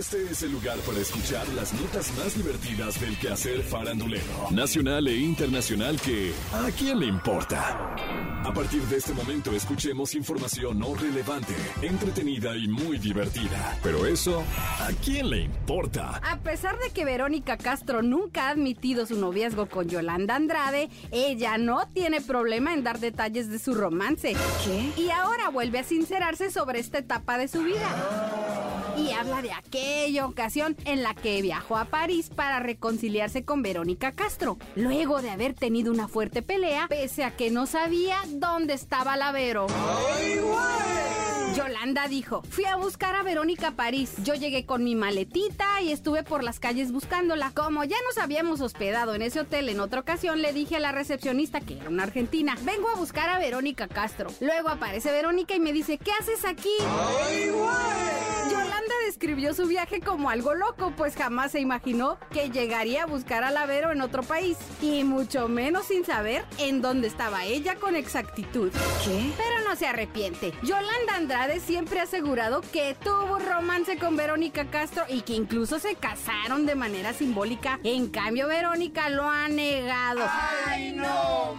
Este es el lugar para escuchar las notas más divertidas del quehacer farandulero, nacional e internacional que ¿a quién le importa? A partir de este momento escuchemos información no relevante, entretenida y muy divertida. Pero eso, ¿a quién le importa? A pesar de que Verónica Castro nunca ha admitido su noviazgo con Yolanda Andrade, ella no tiene problema en dar detalles de su romance. ¿Qué? Y ahora vuelve a sincerarse sobre esta etapa de su vida. Y habla de aquella ocasión en la que viajó a París para reconciliarse con Verónica Castro, luego de haber tenido una fuerte pelea, pese a que no sabía dónde estaba la Vero. Yolanda dijo, fui a buscar a Verónica a París. Yo llegué con mi maletita y estuve por las calles buscándola. Como ya nos habíamos hospedado en ese hotel en otra ocasión, le dije a la recepcionista, que era una argentina, vengo a buscar a Verónica Castro. Luego aparece Verónica y me dice, ¿qué haces aquí? Yolanda describió su viaje como algo loco, pues jamás se imaginó que llegaría a buscar a la Vero en otro país. Y mucho menos sin saber en dónde estaba ella con exactitud. ¿Qué? Pero no se arrepiente. Yolanda Andrade siempre ha asegurado que tuvo romance con Verónica Castro y que incluso se casaron de manera simbólica. En cambio, Verónica lo ha negado. ¡Ay, no,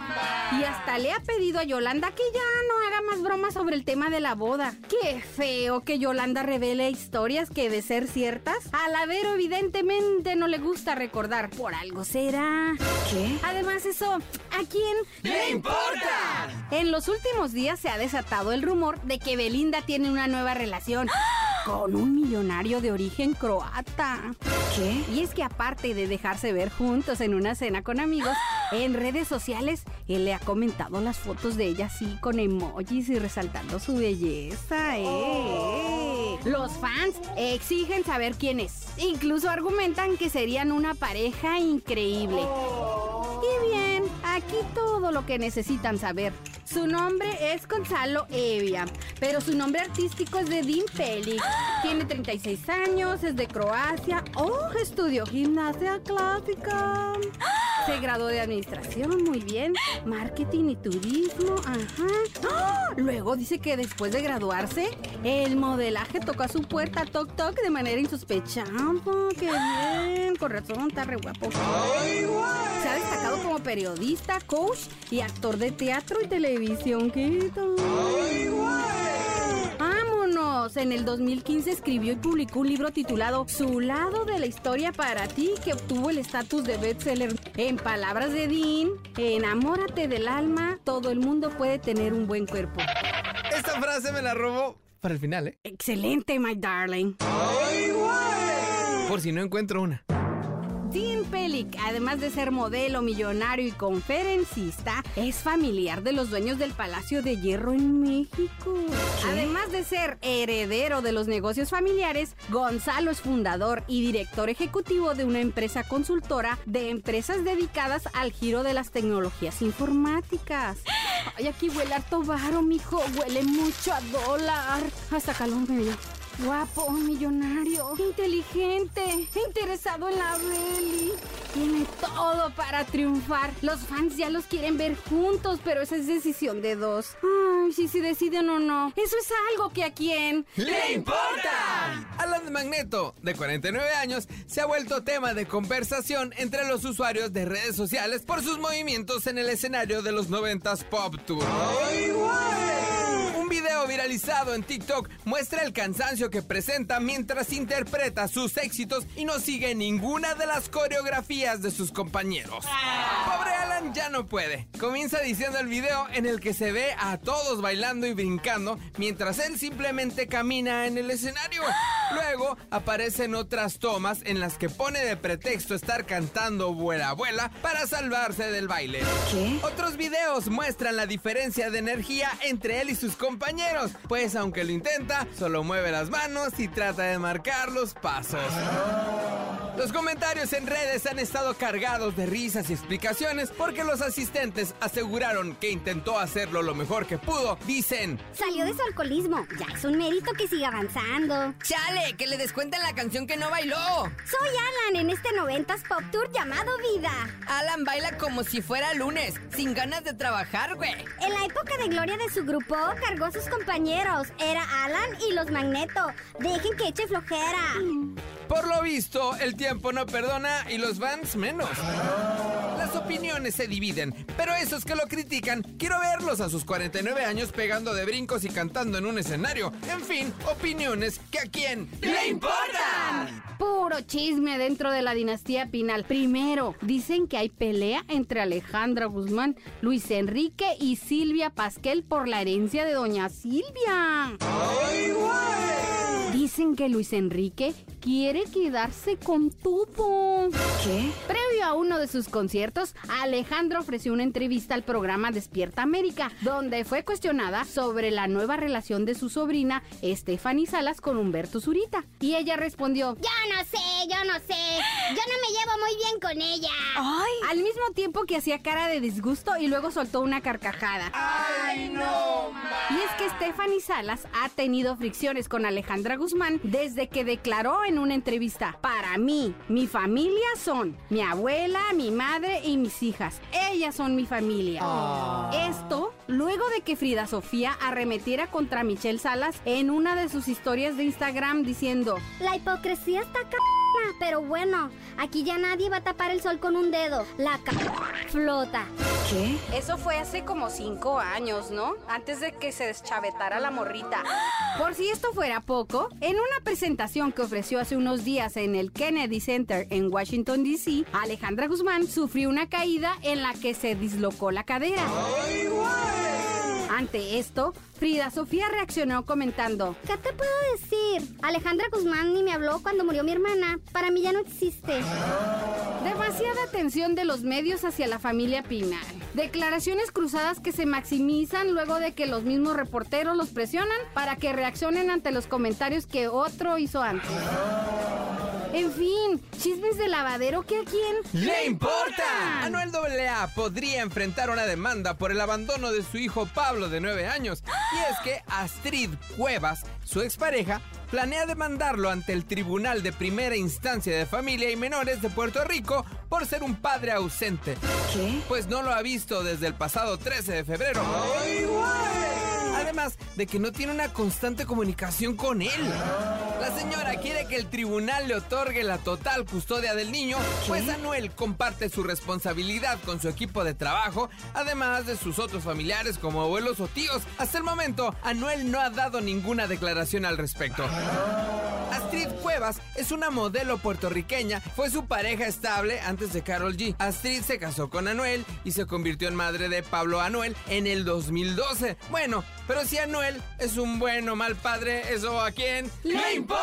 Y hasta le ha pedido a Yolanda que ya no haga más bromas sobre el tema de la boda. Qué feo que Yolanda revele historias que de ser ciertas, a la Vero evidentemente no le gusta recordar. Por algo será. ¿Qué? Además, eso, ¿a quién ¡Le importa! En los últimos días se ha desatado el rumor de que Belinda tiene una nueva relación con un millonario de origen croata. ¿Qué? Y es que aparte de dejarse ver juntos en una cena con amigos, en redes sociales él le ha comentado las fotos de ella así con emojis y resaltando su belleza. ¿eh? Los fans exigen saber quién es. Incluso argumentan que serían una pareja increíble. Y bien, aquí todo lo que necesitan saber. Su nombre es Gonzalo Evia, pero su nombre artístico es de Dean Pelic. Tiene 36 años, es de Croacia. Oh, estudió gimnasia clásica. Se graduó de administración, muy bien. Marketing y turismo, ajá. ¡Ah! Luego dice que después de graduarse, el modelaje tocó a su puerta toc toc de manera insospechada. ¡Qué bien! Con razón, está re guapo. Se ha destacado como periodista, coach y actor de teatro y televisión. ¿Qué tal? ¡Vámonos! En el 2015 escribió y publicó un libro titulado Su lado de la historia para ti, que obtuvo el estatus de bestseller. En palabras de Dean, enamórate del alma, todo el mundo puede tener un buen cuerpo. Esta frase me la robó para el final, ¿eh? Excelente, my darling. Por si no encuentro una. Dean Pelic, además de ser modelo, millonario y conferencista, es familiar de los dueños del Palacio de Hierro en México. Además de ser heredero de los negocios familiares, Gonzalo es fundador y director ejecutivo de una empresa consultora de empresas dedicadas al giro de las tecnologías informáticas. Ay, aquí huele harto varo, mijo. Huele mucho a dólar. Hasta calor me dio. Guapo, millonario, inteligente, interesado en la Belly. Tiene todo para triunfar. Los fans ya los quieren ver juntos, pero esa es decisión de dos. Ay, si se deciden o no. Eso es algo que a quién. ¡Le importa! Alan Magneto, de 49 años, se ha vuelto tema de conversación entre los usuarios de redes sociales por sus movimientos en el escenario de los 90s Pop Tour. Un video viralizado en TikTok muestra el cansancio que presenta mientras interpreta sus éxitos y no sigue ninguna de las coreografías de sus compañeros. Pobre Alan ya no puede. Comienza diciendo el video en el que se ve a todos bailando y brincando mientras él simplemente camina en el escenario. Luego aparecen otras tomas en las que pone de pretexto estar cantando Vuela Abuela para salvarse del baile. ¿Qué? Otros videos muestran la diferencia de energía entre él y sus compañeros, pues aunque lo intenta, solo mueve las manos y trata de marcar los pasos. Los comentarios en redes han estado cargados de risas y explicaciones porque los asistentes aseguraron que intentó hacerlo lo mejor que pudo. Dicen, Salió de su alcoholismo. Ya es un mérito que siga avanzando. ¡Chale! ¡Que le descuenten la canción que no bailó! Soy Alan en este 90s Pop Tour llamado Vida. Alan baila como si fuera lunes, sin ganas de trabajar, güey. En la época de gloria de su grupo, cargó a sus compañeros. Era Alan y los Magneto. Dejen que eche flojera. Por lo visto, el tiempo no perdona y los fans menos. Las opiniones se dividen, pero esos que lo critican, quiero verlos a sus 49 años pegando de brincos y cantando en un escenario. En fin, opiniones que a quién le importan. Puro chisme dentro de la dinastía Pinal. Primero, dicen que hay pelea entre Alejandra Guzmán, Luis Enrique y Silvia Pasquel por la herencia de doña Silvia. Dicen que Luis Enrique quiere quedarse con todo. ¿Qué? Previo a uno de sus conciertos, Alejandra ofreció una entrevista al programa Despierta América, donde fue cuestionada sobre la nueva relación de su sobrina Stephanie Salas con Humberto Zurita. Y ella respondió, Yo no sé, yo no sé. Yo no me muy bien con ella. Ay. al mismo tiempo que hacía cara de disgusto y luego soltó una carcajada. ¡Ay, no! Y es que Stephanie Salas ha tenido fricciones con Alejandra Guzmán desde que declaró en una entrevista, para mí, mi familia son mi abuela, mi madre y mis hijas. Ellas son mi familia. Esto luego de que Frida Sofía arremetiera contra Michelle Salas en una de sus historias de Instagram diciendo, La hipocresía está c... pero bueno, aquí ya nadie va a tapar el sol con un dedo. La c... flota. ¿Qué? Eso fue hace como cinco años, ¿no? Antes de que se deschavetara la morrita. Por si esto fuera poco, en una presentación que ofreció hace unos días en el Kennedy Center en Washington, D.C., Alejandra Guzmán sufrió una caída en la que se dislocó la cadera. Ante esto, Frida Sofía reaccionó comentando, ¿Qué te puedo decir? Alejandra Guzmán ni me habló cuando murió mi hermana. Para mí ya no existe. Demasiada atención de los medios hacia la familia Pinal. Declaraciones cruzadas que se maximizan luego de que los mismos reporteros los presionan para que reaccionen ante los comentarios que otro hizo antes. En fin, chismes de lavadero que a quién ¡Le importa! Anuel AA podría enfrentar una demanda por el abandono de su hijo Pablo de 9 años. Y es que Astrid Cuevas, su expareja, planea demandarlo ante el Tribunal de Primera Instancia de Familia y Menores de Puerto Rico por ser un padre ausente. ¿Qué? Pues no lo ha visto desde el pasado 13 de febrero. Además de que no tiene una constante comunicación con él. La señora quiere que el tribunal le otorgue la total custodia del niño, pues Anuel comparte su responsabilidad con su equipo de trabajo, además de sus otros familiares como abuelos o tíos. Hasta el momento, Anuel no ha dado ninguna declaración al respecto. Astrid Cuevas es una modelo puertorriqueña, fue su pareja estable antes de Carol G. Astrid se casó con Anuel y se convirtió en madre de Pablo Anuel en el 2012. Bueno, pero si Anuel es un buen o mal padre, ¿eso a quién le importa?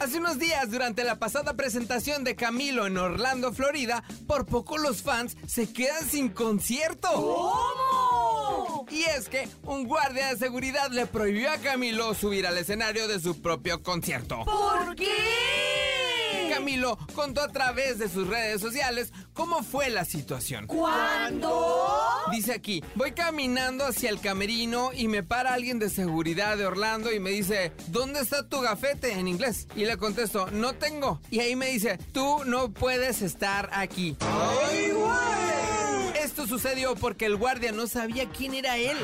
Hace unos días, durante la pasada presentación de Camilo en Orlando, Florida, por poco los fans se quedan sin concierto. ¿Cómo? Y es que un guardia de seguridad le prohibió a Camilo subir al escenario de su propio concierto. ¿Por qué? Camilo contó a través de sus redes sociales cómo fue la situación. ¿Cuándo? Dice aquí, voy caminando hacia el camerino y me para alguien de seguridad de Orlando y me dice, ¿dónde está tu gafete en inglés? Y le contesto, no tengo. Y ahí me dice, tú no puedes estar aquí. Esto sucedió porque el guardia no sabía quién era él.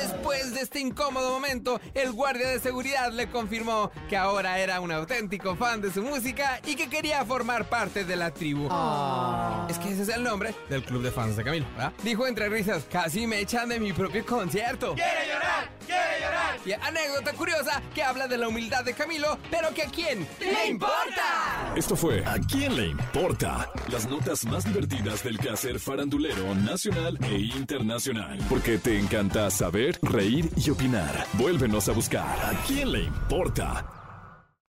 Después de este incómodo momento, el guardia de seguridad le confirmó que ahora era un auténtico fan de su música y que quería formar parte de la tribu. Es que ese es el nombre del club de fans de Camilo, ¿verdad? Dijo entre risas, casi me echan de mi propio concierto. ¡Quiere llorar! ¡Quiere llorar! Y anécdota curiosa que habla de la humildad de Camilo, pero que a quién le importa. Esto fue ¿A quién le importa? Las notas más divertidas del quehacer farandulero nacional e internacional. Porque te encanta saber, reír y opinar. Vuélvenos a buscar ¿A quién le importa?